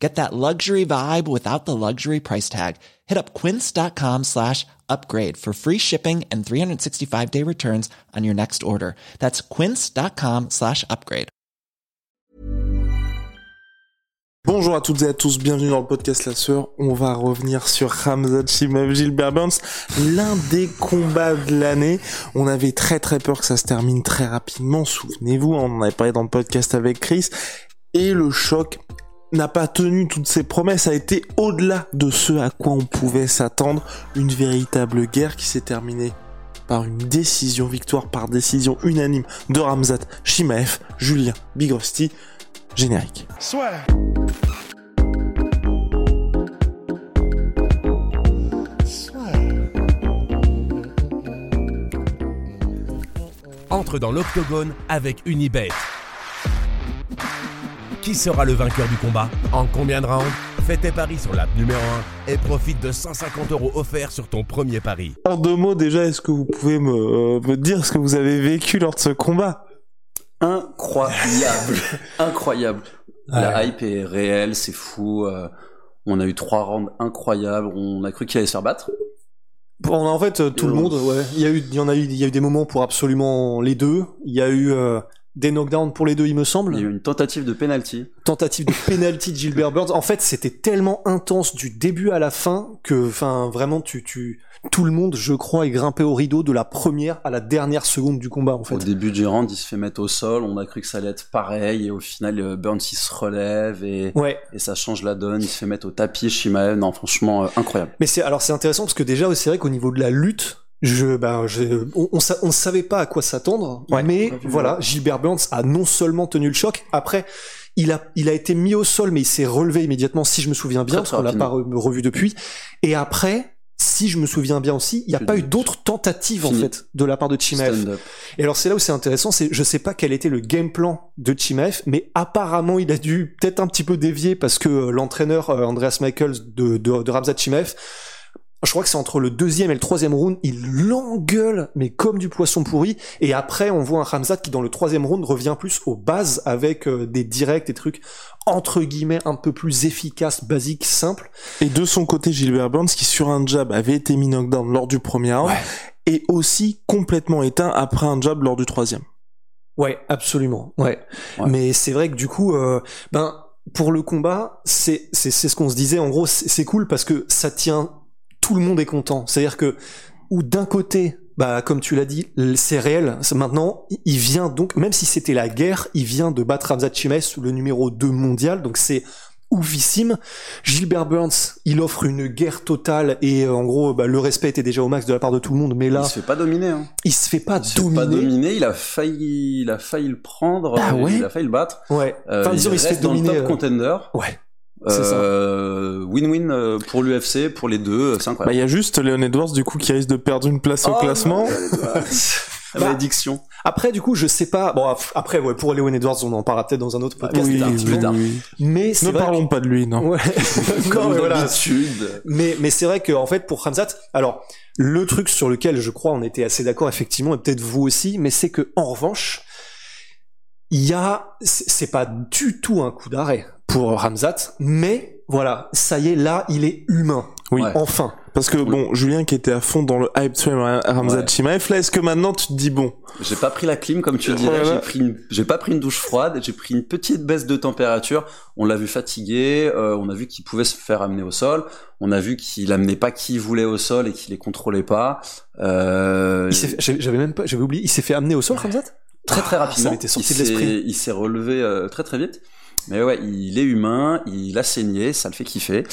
Get that luxury vibe without the luxury price tag. Hit up quince.com slash upgrade for free shipping and 365 day returns on your next order. That's quince.com slash upgrade. Bonjour à toutes et à tous, bienvenue dans le podcast La Sœur. On va revenir sur Ramzat Chimaev, Gilbert Burns, l'un des combats de l'année. On avait très très peur que ça se termine très rapidement, souvenez-vous, on en avait parlé dans le podcast avec Chris. Et le choc n'a pas tenu toutes ses promesses, a été au-delà de ce à quoi on pouvait s'attendre, une véritable guerre qui s'est terminée par une décision, victoire par décision unanime de Ramzat Chimaev, Julien Bigrosti, générique. Soit. Entre dans l'octogone avec Unibet. Qui sera le vainqueur du combat En combien de rounds Fais tes paris sur l'app numéro 1 et profite de 150 euros offerts sur ton premier pari. En deux mots déjà, est-ce que vous pouvez me, euh, me dire ce que vous avez vécu lors de ce combat? Incroyable, incroyable. La hype est réelle, c'est fou. euh, on a eu trois rounds incroyables. On a cru qu'il allait se faire battre. Bon, en fait, euh, tout le monde, ouais. Il y a eu, il y en a eu, il y a eu des moments pour absolument les deux. Il y a eu euh, des knockdowns pour les deux, il me semble. Il y a eu une tentative de penalty. Tentative de penalty de Gilbert Burns. En fait, c'était tellement intense du début à la fin que, enfin, vraiment, tu, tu, tout le monde, je crois, est grimpé au rideau de la première à la dernière seconde du combat, en fait. Au début du round, il se fait mettre au sol. On a cru que ça allait être pareil. Et au final, euh, Burns, il se relève et, Ouais. et ça change la donne. Il se fait mettre au tapis. Shimaev, non, franchement, euh, incroyable. Mais c'est alors c'est intéressant parce que déjà c'est vrai qu'au niveau de la lutte, je ben je, on, on, on savait pas à quoi s'attendre, Ouais. mais voilà. Gilbert Burns a non seulement tenu le choc, après il a il a été mis au sol mais il s'est relevé immédiatement si je me souviens bien Très, parce qu'on l'a pas re- revu depuis et après si je me souviens bien aussi, il n'y a pas de eu d'autres tentatives en fait de la part de Chimaev. Et alors c'est là où c'est intéressant, c'est je sais pas quel était le game plan de Chimaev, mais apparemment il a dû peut-être un petit peu dévier parce que euh, l'entraîneur euh, Andreas Michaels de, de, de Ramzat Chimaev, je crois que c'est entre le deuxième et le troisième round, il l'engueule mais comme du poisson pourri. Et après on voit un Ramzat qui dans le troisième round revient plus aux bases avec euh, des directs, des trucs entre guillemets un peu plus efficaces, basiques, simples. Et de son côté, Gilbert Burns, qui sur un jab avait été mis knockdown lors du premier round, et aussi complètement éteint après un jab lors du troisième. Ouais, absolument. Ouais. Ouais. Mais c'est vrai que du coup, euh, ben pour le combat, c'est c'est c'est ce qu'on se disait. En gros, c'est c'est cool parce que ça tient. Tout le monde est content. C'est-à-dire que ou d'un côté, bah comme tu l'as dit, c'est réel. Maintenant, il- vient donc, même si c'était la guerre, il vient de battre Ramzat Chimaev, le numéro 2 mondial. Donc c'est oufissime. Gilbert Burns, il offre une guerre totale et euh, en gros, bah, le respect était déjà au max de la part de tout le monde. Mais là, Il se fait pas dominer. Hein. il se fait pas Il se fait dominer. pas dominer. Il a failli, il a failli le prendre. Ah euh, ouais Il a failli le battre. Ouais. Euh, Enfin, disons, il, se fait reste dans le dominer. top euh, contender. Ouais. C'est ça. Euh, Win-win euh, pour l'UFC, pour les deux, c'est Bah, incroyable. il y a juste Leon Edwards, du coup, qui risque de perdre une place au Oh, classement. La malédiction. Après, du coup, je sais pas. Bon, après, ouais, pour Leon Edwards, on en parlera peut-être dans un autre podcast. Oui, un petit peu oui, tard. oui. Mais c'est Ne vrai. parlons pas de lui, non. Ouais. non, Comme mais voilà. d'habitude. Mais mais c'est vrai que en fait, pour Ramzat, alors le truc sur lequel je crois on était assez d'accord effectivement, et peut-être vous aussi, mais c'est que en revanche, il y a, c'est c'est pas du tout un coup d'arrêt pour Ramzat, mais voilà, ça y est, là, il est humain. Oui. Ouais. Enfin. Parce que bon, Julien qui était à fond dans le hype train Ra- Ramzat Ouais. Chimaev, là, est-ce que maintenant tu te dis bon, J'ai pas pris la clim comme tu le dirais. Voilà. J'ai pris une, j'ai pas pris une douche froide. J'ai pris une petite baisse de température. On l'a vu fatigué. euh, on a vu qu'il pouvait se faire amener au sol. On a vu qu'il amenait pas qui il voulait au sol et qu'il les contrôlait pas. Euh, Il s'est fait- J'avais même pas, j'avais oublié, il s'est fait amener au sol, Ramzat? Très très Ah, rapidement. ça m'était sorti il de s'est- l'esprit. Il s'est relevé euh, très très vite. Mais ouais, il est humain, il a saigné, ça le fait kiffer.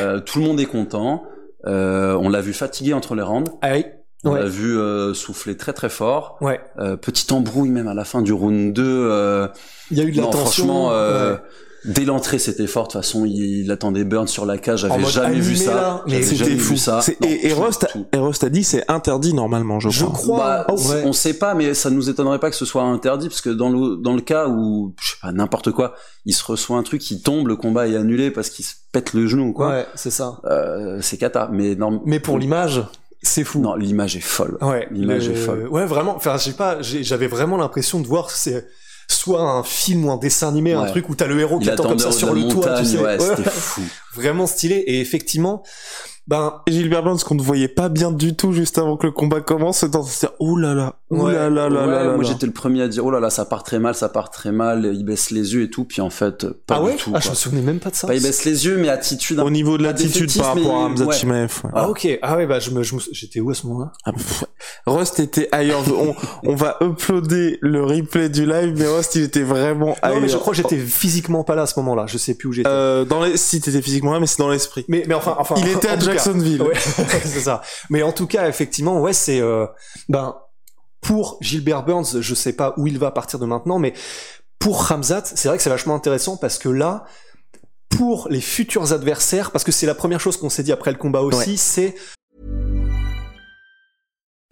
Euh, tout le monde est content. Euh, on l'a vu fatigué entre les rounds. Aïe. On Ouais. l'a vu euh, souffler très très fort. Ouais. Euh, petite embrouille même à la fin du round 2. Euh, Il y a eu de la non, tension. franchement, euh, ouais. Dès l'entrée, c'était fort. De toute façon, il, il attendait Burns sur la cage. J'avais jamais vu ça. C'était fou. vu ça. Non, et, et tout, Rust, tout. et Rust a dit c'est interdit normalement, je, Je crois. crois. Bah, Oh, ouais. On sait pas, mais ça nous étonnerait pas que ce soit interdit, parce que dans le dans le cas où je sais pas n'importe quoi, il se reçoit un truc, il tombe, le combat est annulé parce qu'il se pète le genou, quoi. Ouais, c'est ça. Euh, c'est cata. Mais non. Mais pour l'image, c'est fou. non, l'image est folle. Ouais, L'image est folle. Ouais, vraiment. Enfin, je sais pas. J'avais vraiment l'impression de voir c'est soit un film ou un dessin animé, un truc où t'as le héros qui attend comme ça sur le toit, tu sais. ouais, Ouais. c'était fou. Vraiment stylé. Et effectivement, ben Gilbert Burns qu'on ne voyait pas bien du tout juste avant que le combat commence, c'est dans se dire ouh là là, Ouais. là là là Ouais, là là. moi j'étais le premier à dire oh là là ça part très mal, ça part très mal, il baisse les yeux et tout, puis en fait pas ah ouais. du tout. ah, je me souvenais même pas de ça. Pas il baisse les yeux, mais attitude. Au niveau de l'attitude par rapport à Hamza ouais. Chimaev. ouais. Ah ok. Ah ouais, bah je me, je me- j'étais où à ce moment-là? Ah, Rust était ailleurs. on, on va uploader le replay du live, mais Rust il était vraiment ailleurs. Non, mais je crois que j'étais physiquement pas là à ce moment-là. Je sais plus où j'étais. Euh, dans les, si t'étais physiquement là, mais c'est dans l'esprit. Mais, mais enfin, enfin. Il était à. Jacksonville. Ouais, c'est ça. Mais en tout cas, effectivement, ouais, c'est euh, ben pour Gilbert Burns, je sais pas où il va à partir de maintenant, mais pour Ramzat, c'est vrai que c'est vachement intéressant parce que là, pour les futurs adversaires, parce que c'est la première chose qu'on s'est dit après le combat aussi, c'est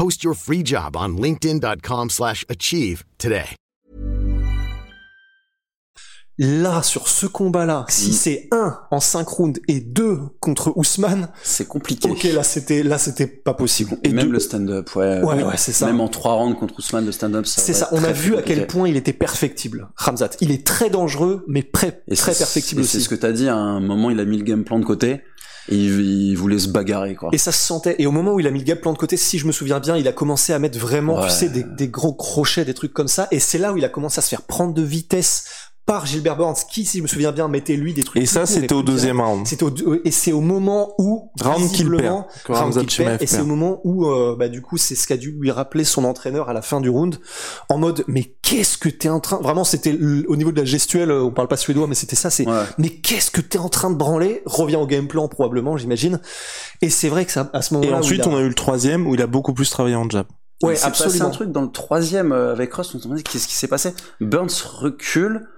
Post your free job on linkedin.com/achieve slash achieve today. là sur ce combat-là, si Mm. c'est un en 5 rounds et deux contre Ousmane, C'est compliqué. ok, là c'était là c'était pas possible. Et même deux- le stand-up, ouais. Ouais, ouais, c'est ça. Même en trois rounds contre Ousmane, le stand-up, ça C'est ça, on a vu à quel point il était perfectible, Ramzat. Il est très dangereux, mais prêt, très perfectible et aussi. C'est ce que t'as dit, à un moment, il a mis le game plan de côté, et il, il voulait se bagarrer, quoi. Et ça se sentait. Et au moment où il a mis le gap plan de côté, si je me souviens bien, il a commencé à mettre vraiment, Ouais. tu sais, des, des gros crochets, des trucs comme ça. Et c'est là où il a commencé à se faire prendre de vitesse par Gilbert Burns, qui, si je me souviens bien, mettait lui des trucs. Et ça, c'était au deuxième round. C'était au, et c'est au moment où Round qu'il perd, que round qu'il perd, et c'est au moment où euh, bah du coup c'est ce qu'a dû lui rappeler son entraîneur à la fin du round en mode mais qu'est-ce que t'es en train vraiment c'était au niveau de la gestuelle euh, on parle pas suédois mais c'était ça c'est Ouais. mais qu'est-ce que t'es en train de branler? Revient au game plan probablement j'imagine et c'est vrai que ça à ce Et moment-là où ensuite, a- on a eu le troisième où il a beaucoup plus travaillé en jab. ouais il s'est passé absolument un truc dans le troisième euh, avec Ross, on se demandait qu'est-ce qui s'est passé. Burns recule.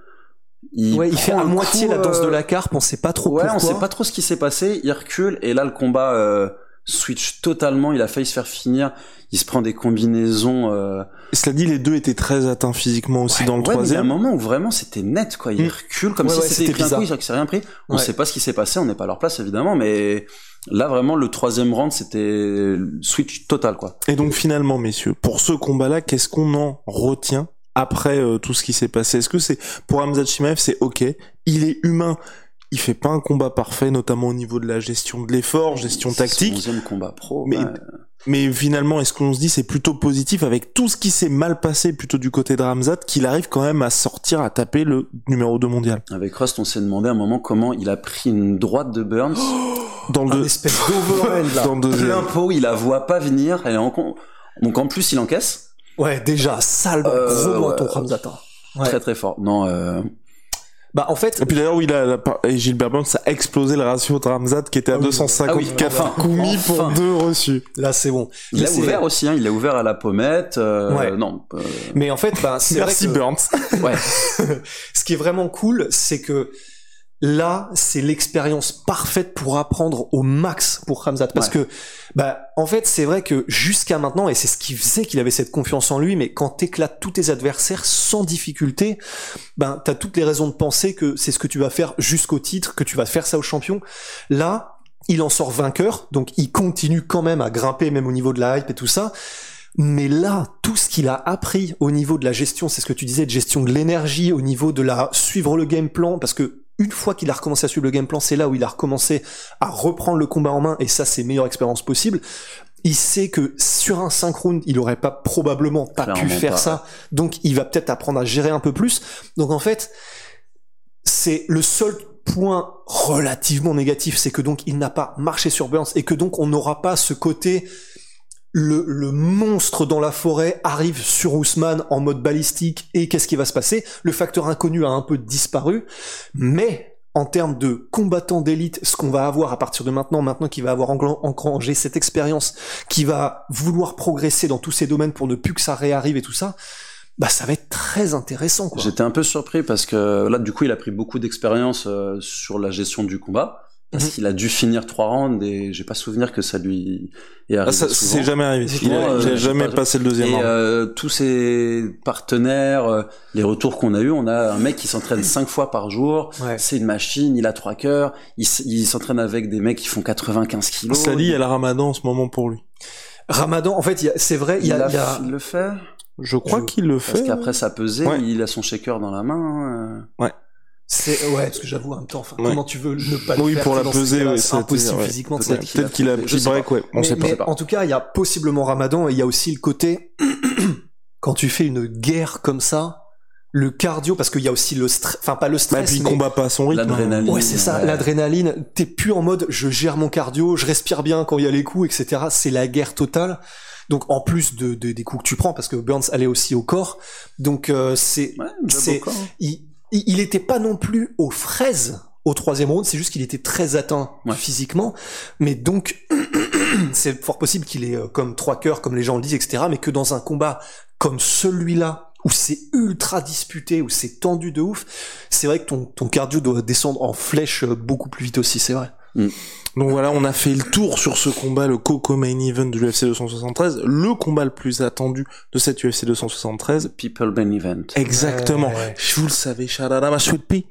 Il, ouais il fait à moitié coup, la danse euh, de la carpe on sait pas trop Ouais, pourquoi on sait pas trop ce qui s'est passé. Il recule et là le combat euh, switch totalement. Il a failli se faire finir. Il se prend des combinaisons. Euh... Cela dit, les deux étaient très atteints physiquement aussi ouais, dans le ouais, mais il y a un troisième. moment où vraiment c'était net quoi. Il Mm. recule comme Ouais, si ouais, c'était un coup, il s'est rien pris. On Ouais. sait pas ce qui s'est passé. On n'est pas à leur place évidemment, mais là vraiment le troisième round c'était switch total quoi. Et donc finalement, messieurs, pour ce combat-là, qu'est-ce qu'on en retient après euh, tout ce qui s'est passé Est-ce que c'est pour Hamza Chimaev, c'est ok, il est humain, il fait pas un combat parfait, notamment au niveau de la gestion de l'effort, gestion C'est son tactique. onzième combat pro. Mais- ouais. Mais finalement, est-ce qu'on se dit c'est plutôt positif avec tout ce qui s'est mal passé plutôt du côté de Ramzat qu'il arrive quand même à sortir à taper le numéro 2 mondial? Avec Rust, on s'est demandé à un moment comment il a pris une droite de Burns. dans le un espèce d'overhand là dans le deuxième. plein pot, il la voit pas venir. Elle est en con- Donc en plus, il encaisse. Ouais déjà sale Euh, gros menton ouais. Ramzat hein. Ouais. Très très fort. Non, euh, bah en fait Et puis d'ailleurs, oui, il a, la par- et Gilbert Burns a explosé le ratio de Ramzat qui était à Ah oui. 254 Ah oui, enfin, coups mis pour enfin. deux reçus. là c'est bon il Mais a c'est- ouvert aussi, hein, il a ouvert à la pommette. euh, Ouais. Non, euh, mais en fait bah c'est vrai Merci que- Burns. ouais. ce qui est vraiment cool, c'est que là, c'est l'expérience parfaite pour apprendre au max pour Ramzat. Parce que, bah, en fait, c'est vrai que jusqu'à maintenant, et c'est ce qui faisait qu'il avait cette confiance en lui, mais quand t'éclates tous tes adversaires sans difficulté, ben, t'as toutes les raisons de penser que c'est ce que tu vas faire jusqu'au titre, que tu vas faire ça au champion. Là, il en sort vainqueur, donc il continue quand même à grimper, même au niveau de la hype et tout ça. Mais là, tout ce qu'il a appris au niveau de la gestion, c'est ce que tu disais, de gestion de l'énergie, au niveau de la suivre le game plan, parce que une fois qu'il a recommencé à suivre le game plan, c'est là où il a recommencé à reprendre le combat en main, et ça, c'est meilleure expérience possible. Il sait que sur un synchrone, il aurait pas probablement pas pu faire pas, ça, donc il va peut-être apprendre à gérer un peu plus. Donc en fait, c'est le seul point relativement négatif, c'est que donc il n'a pas marché sur Burns et que donc on n'aura pas ce côté le, le, monstre dans la forêt arrive sur Ousmane en mode balistique et qu'est-ce qui va se passer? Le facteur inconnu a un peu disparu, mais en termes de combattant d'élite, ce qu'on va avoir à partir de maintenant, maintenant qu'il va avoir engrangé cette expérience, qui va vouloir progresser dans tous ces domaines pour ne plus que ça réarrive et tout ça, bah ça va être très intéressant. J'étais un peu surpris parce que là, du coup, il a pris beaucoup d'expérience euh, sur la gestion du combat parce mhm. qu'il a dû finir trois rounds et j'ai pas souvenir que ça lui est arrivé. Ah, ça c'est jamais arrivé. Il a, jamais passé le deuxième et, Euh, tous ses partenaires, euh, les retours qu'on a eu, on a un mec qui s'entraîne cinq fois par jour. C'est une machine, il a trois cœurs. Il, il s'entraîne avec des mecs qui font 95 kilos. Sally, il y a le Ramadan en ce moment pour lui. Ramadan, en fait, c'est vrai, il, y a, il, le fait. Je crois qu'il le fait. Parce qu'après sa pesée, il a son shaker dans la main. Hein. Ouais. C'est ouais, parce que j'avoue en même temps, enfin, comment tu veux ne pas le oui, faire pour la peser, c'est impossible physiquement. Peut-être qu'il a, pris break, ouais, on sait pas. En tout cas, il y a possiblement Ramadan et il y a aussi le côté quand tu fais une guerre comme ça, le cardio parce qu'il y a aussi le stress, enfin pas le stress, bah, puis il combat pas à son rythme. Hein. L'adrénaline. Ouais, c'est ça, l'adrénaline. T'es plus en mode je gère mon cardio, je respire bien quand il y a les coups, etc. C'est la guerre totale. Donc en plus de, de, des coups que tu prends, parce que Burns allait aussi au corps, donc euh, c'est ouais, c'est il était pas non plus aux fraises au troisième round, c'est juste qu'il était très atteint physiquement, mais donc c'est fort possible qu'il ait euh, comme trois cœurs, comme les gens le disent, etc., mais que dans un combat comme celui-là, où c'est ultra disputé, où c'est tendu de ouf, c'est vrai que ton, ton cardio doit descendre en flèche euh, beaucoup plus vite aussi, c'est vrai. Mm. Donc voilà, on a fait le tour sur ce combat, le Coco Main Event de l'UFC 273, le combat le plus attendu de cette UFC 273. People Main Event. Exactement. Je vous le savais, Sharada ma sweet pea.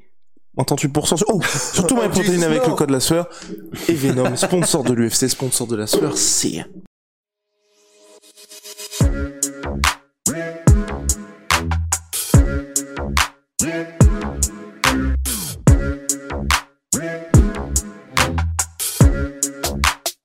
Entends-tu pour cent Oh, surtout ma protéine avec le code la sueur. Et Venom, sponsor de l'UFC, sponsor de la sueur, c'est...